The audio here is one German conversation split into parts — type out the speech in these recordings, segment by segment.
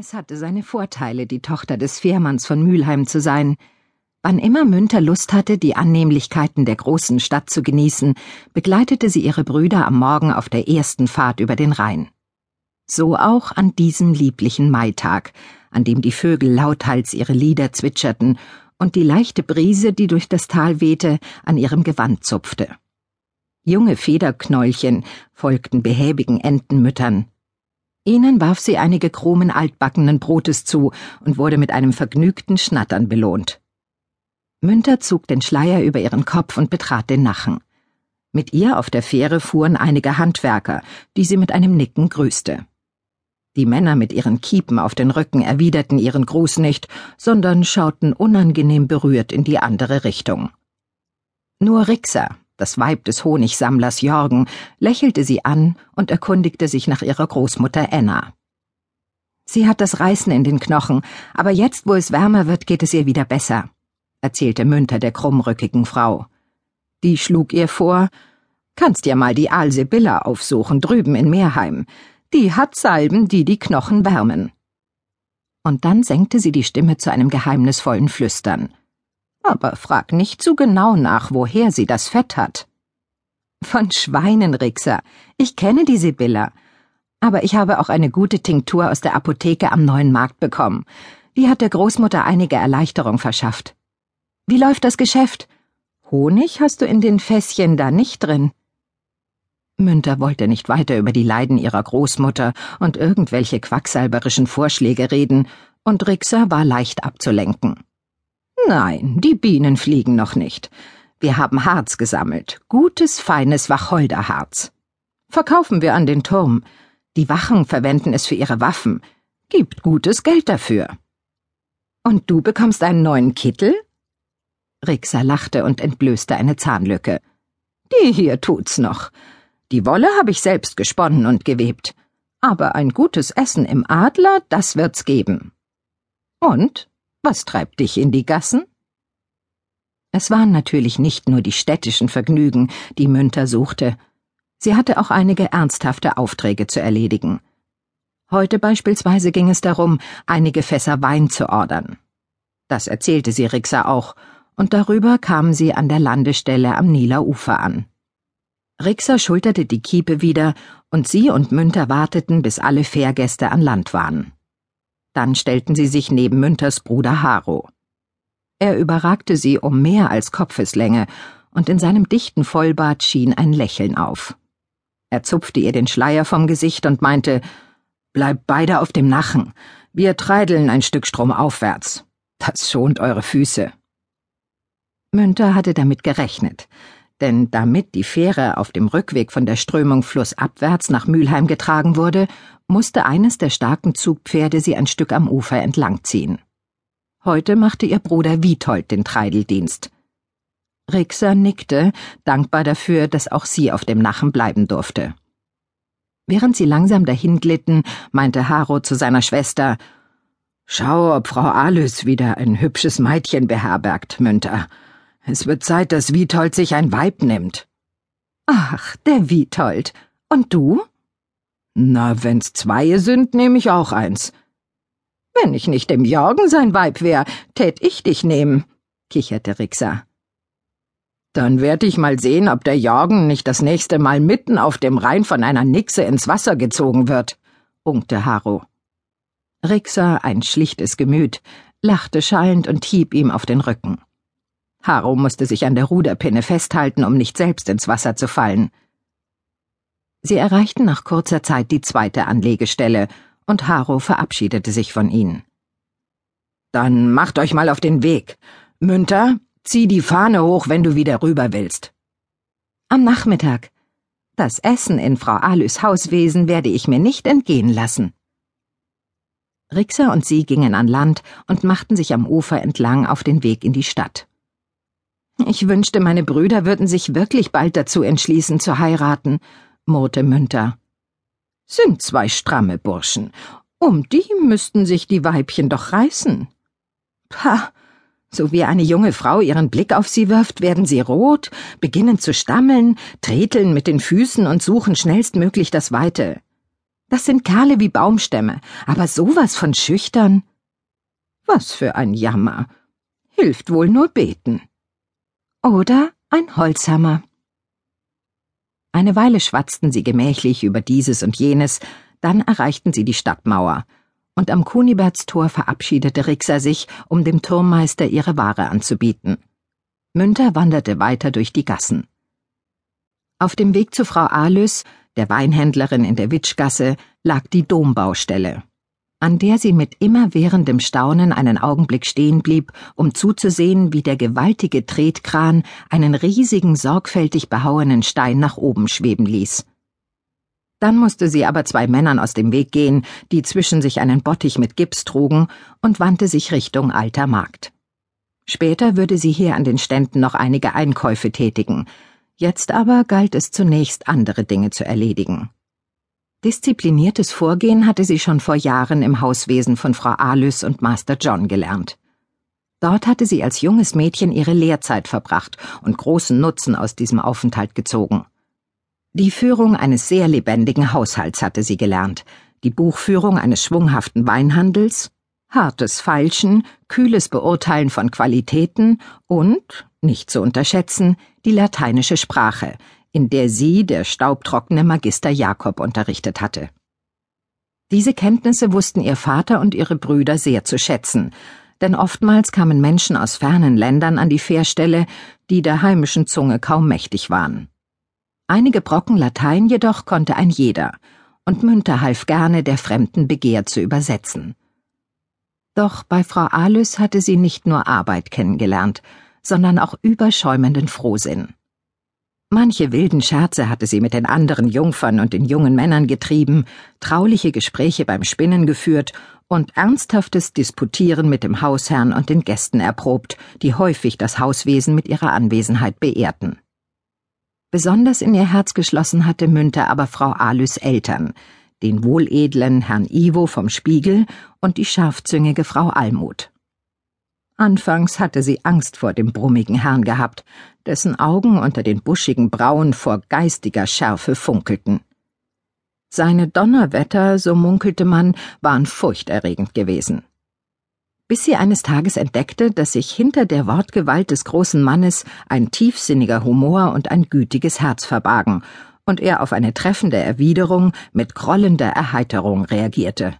Es hatte seine Vorteile, die Tochter des Fährmanns von Mülheim zu sein. Wann immer Münter Lust hatte, die Annehmlichkeiten der großen Stadt zu genießen, begleitete sie ihre Brüder am Morgen auf der ersten Fahrt über den Rhein. So auch an diesem lieblichen Maitag, an dem die Vögel lauthals ihre Lieder zwitscherten und die leichte Brise, die durch das Tal wehte, an ihrem Gewand zupfte. Junge Federknäulchen folgten behäbigen Entenmüttern, Ihnen warf sie einige Krumen altbackenen Brotes zu und wurde mit einem vergnügten Schnattern belohnt. Münter zog den Schleier über ihren Kopf und betrat den Nachen. Mit ihr auf der Fähre fuhren einige Handwerker, die sie mit einem Nicken grüßte. Die Männer mit ihren Kiepen auf den Rücken erwiderten ihren Gruß nicht, sondern schauten unangenehm berührt in die andere Richtung. Nur Rixer, das Weib des Honigsammlers Jorgen, lächelte sie an und erkundigte sich nach ihrer Großmutter Enna. Sie hat das Reißen in den Knochen, aber jetzt, wo es wärmer wird, geht es ihr wieder besser, erzählte Münter der krummrückigen Frau. Die schlug ihr vor, kannst ja mal die Aal Sibylla aufsuchen, drüben in Meerheim. Die hat Salben, die die Knochen wärmen. Und dann senkte sie die Stimme zu einem geheimnisvollen Flüstern. Aber frag nicht zu genau nach, woher sie das Fett hat. Von Schweinen, Rixer. Ich kenne die Sibylla. Aber ich habe auch eine gute Tinktur aus der Apotheke am neuen Markt bekommen. Die hat der Großmutter einige Erleichterung verschafft. Wie läuft das Geschäft? Honig hast du in den Fässchen da nicht drin. Münter wollte nicht weiter über die Leiden ihrer Großmutter und irgendwelche quacksalberischen Vorschläge reden, und Rixer war leicht abzulenken. Nein, die Bienen fliegen noch nicht. Wir haben Harz gesammelt, gutes, feines Wacholderharz. Verkaufen wir an den Turm. Die Wachen verwenden es für ihre Waffen. Gibt gutes Geld dafür. Und du bekommst einen neuen Kittel? Rixer lachte und entblößte eine Zahnlücke. Die hier tut's noch. Die Wolle habe ich selbst gesponnen und gewebt. Aber ein gutes Essen im Adler, das wird's geben. Und was treibt dich in die Gassen? Es waren natürlich nicht nur die städtischen Vergnügen, die Münter suchte. Sie hatte auch einige ernsthafte Aufträge zu erledigen. Heute beispielsweise ging es darum, einige Fässer Wein zu ordern. Das erzählte sie Rixa auch, und darüber kamen sie an der Landestelle am Nieler Ufer an. Rixa schulterte die Kiepe wieder, und sie und Münter warteten, bis alle Fährgäste an Land waren. Dann stellten sie sich neben Münters Bruder Haro. Er überragte sie um mehr als Kopfeslänge, und in seinem dichten Vollbart schien ein Lächeln auf. Er zupfte ihr den Schleier vom Gesicht und meinte Bleibt beide auf dem Nachen. Wir treideln ein Stück stromaufwärts. Das schont eure Füße. Münter hatte damit gerechnet, denn damit die Fähre auf dem Rückweg von der Strömung flussabwärts nach Mülheim getragen wurde, musste eines der starken Zugpferde sie ein Stück am Ufer entlangziehen. Heute machte ihr Bruder Witold den Treideldienst. Rixer nickte, dankbar dafür, dass auch sie auf dem Nachen bleiben durfte. Während sie langsam dahinglitten, meinte Haro zu seiner Schwester Schau, ob Frau Alys wieder ein hübsches Meitchen beherbergt, Münter. Es wird Zeit, dass Witold sich ein Weib nimmt. Ach, der Witold. Und du? Na, wenn's zweie sind, nehm ich auch eins. Wenn ich nicht dem Jorgen sein Weib wär, tät ich dich nehmen, kicherte Rixer. Dann werd ich mal sehen, ob der Jorgen nicht das nächste Mal mitten auf dem Rhein von einer Nixe ins Wasser gezogen wird, unkte Haro. Rixer, ein schlichtes Gemüt, lachte schallend und hieb ihm auf den Rücken. Haro musste sich an der Ruderpinne festhalten, um nicht selbst ins Wasser zu fallen. Sie erreichten nach kurzer Zeit die zweite Anlegestelle, und Haro verabschiedete sich von ihnen. Dann macht euch mal auf den Weg. Münter, zieh die Fahne hoch, wenn du wieder rüber willst. Am Nachmittag. Das Essen in Frau Alys Hauswesen werde ich mir nicht entgehen lassen. Rixer und sie gingen an Land und machten sich am Ufer entlang auf den Weg in die Stadt. Ich wünschte, meine Brüder würden sich wirklich bald dazu entschließen zu heiraten, murrte Münter. Sind zwei stramme Burschen. Um die müssten sich die Weibchen doch reißen. Pah, so wie eine junge Frau ihren Blick auf sie wirft, werden sie rot, beginnen zu stammeln, treteln mit den Füßen und suchen schnellstmöglich das Weite. Das sind Kerle wie Baumstämme, aber sowas von schüchtern. Was für ein Jammer. Hilft wohl nur beten. Oder ein Holzhammer. Eine Weile schwatzten sie gemächlich über dieses und jenes, dann erreichten sie die Stadtmauer, und am Kunibertstor verabschiedete Rixer sich, um dem Turmmeister ihre Ware anzubieten. Münter wanderte weiter durch die Gassen. Auf dem Weg zu Frau Alys, der Weinhändlerin in der Witschgasse, lag die Dombaustelle, an der sie mit immerwährendem Staunen einen Augenblick stehen blieb, um zuzusehen, wie der gewaltige Tretkran einen riesigen, sorgfältig behauenen Stein nach oben schweben ließ. Dann musste sie aber zwei Männern aus dem Weg gehen, die zwischen sich einen Bottich mit Gips trugen, und wandte sich Richtung Alter Markt. Später würde sie hier an den Ständen noch einige Einkäufe tätigen, jetzt aber galt es zunächst andere Dinge zu erledigen. Diszipliniertes Vorgehen hatte sie schon vor Jahren im Hauswesen von Frau Alys und Master John gelernt. Dort hatte sie als junges Mädchen ihre Lehrzeit verbracht und großen Nutzen aus diesem Aufenthalt gezogen. Die Führung eines sehr lebendigen Haushalts hatte sie gelernt, die Buchführung eines schwunghaften Weinhandels, hartes Feilschen, kühles Beurteilen von Qualitäten und, nicht zu unterschätzen, die lateinische Sprache, in der sie der staubtrockene Magister Jakob unterrichtet hatte. Diese Kenntnisse wussten ihr Vater und ihre Brüder sehr zu schätzen, denn oftmals kamen Menschen aus fernen Ländern an die Fährstelle, die der heimischen Zunge kaum mächtig waren. Einige Brocken Latein jedoch konnte ein jeder, und Münter half gerne, der fremden Begehr zu übersetzen. Doch bei Frau Alys hatte sie nicht nur Arbeit kennengelernt, sondern auch überschäumenden Frohsinn. Manche wilden Scherze hatte sie mit den anderen Jungfern und den jungen Männern getrieben, trauliche Gespräche beim Spinnen geführt und ernsthaftes Disputieren mit dem Hausherrn und den Gästen erprobt, die häufig das Hauswesen mit ihrer Anwesenheit beehrten. Besonders in ihr Herz geschlossen hatte Münter aber Frau Alys Eltern, den wohledlen Herrn Ivo vom Spiegel und die scharfzüngige Frau Almut. Anfangs hatte sie Angst vor dem brummigen Herrn gehabt, dessen Augen unter den buschigen Brauen vor geistiger Schärfe funkelten. Seine Donnerwetter, so munkelte man, waren furchterregend gewesen bis sie eines Tages entdeckte, dass sich hinter der Wortgewalt des großen Mannes ein tiefsinniger Humor und ein gütiges Herz verbargen, und er auf eine treffende Erwiderung mit grollender Erheiterung reagierte.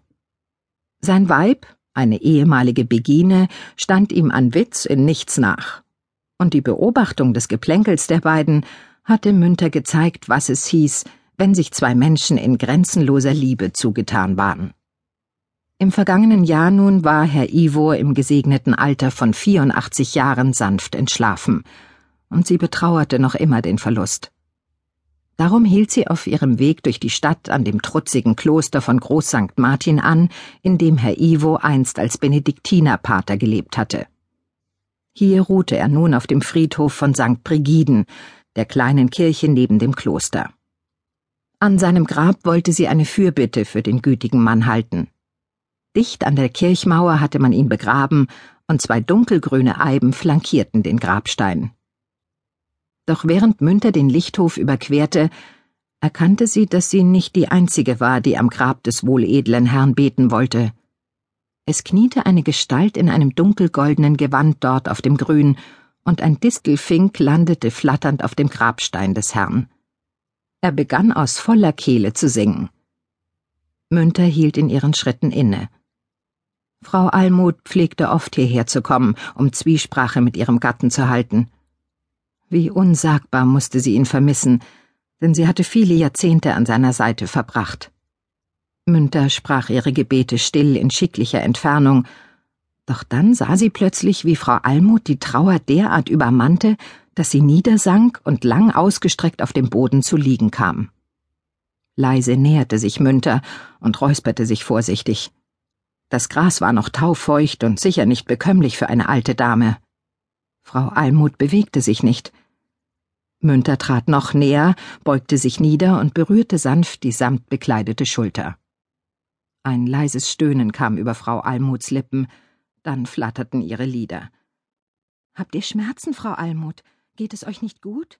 Sein Weib, eine ehemalige Begine, stand ihm an Witz in nichts nach. Und die Beobachtung des Geplänkels der beiden hatte Münter gezeigt, was es hieß, wenn sich zwei Menschen in grenzenloser Liebe zugetan waren. Im vergangenen Jahr nun war Herr Ivo im gesegneten Alter von 84 Jahren sanft entschlafen, und sie betrauerte noch immer den Verlust. Darum hielt sie auf ihrem Weg durch die Stadt an dem trutzigen Kloster von Groß St. Martin an, in dem Herr Ivo einst als Benediktinerpater gelebt hatte. Hier ruhte er nun auf dem Friedhof von St. Brigiden, der kleinen Kirche neben dem Kloster. An seinem Grab wollte sie eine Fürbitte für den gütigen Mann halten. Dicht an der Kirchmauer hatte man ihn begraben, und zwei dunkelgrüne Eiben flankierten den Grabstein. Doch während Münter den Lichthof überquerte, erkannte sie, dass sie nicht die einzige war, die am Grab des wohledlen Herrn beten wollte. Es kniete eine Gestalt in einem dunkelgoldenen Gewand dort auf dem Grün, und ein Distelfink landete flatternd auf dem Grabstein des Herrn. Er begann aus voller Kehle zu singen. Münter hielt in ihren Schritten inne. Frau Almut pflegte oft hierher zu kommen, um Zwiesprache mit ihrem Gatten zu halten. Wie unsagbar musste sie ihn vermissen, denn sie hatte viele Jahrzehnte an seiner Seite verbracht. Münter sprach ihre Gebete still in schicklicher Entfernung, doch dann sah sie plötzlich, wie Frau Almut die Trauer derart übermannte, dass sie niedersank und lang ausgestreckt auf dem Boden zu liegen kam. Leise näherte sich Münter und räusperte sich vorsichtig. Das Gras war noch taufeucht und sicher nicht bekömmlich für eine alte Dame. Frau Almut bewegte sich nicht. Münter trat noch näher, beugte sich nieder und berührte sanft die samtbekleidete Schulter. Ein leises Stöhnen kam über Frau Almuts Lippen, dann flatterten ihre Lider. Habt ihr Schmerzen, Frau Almut? Geht es euch nicht gut?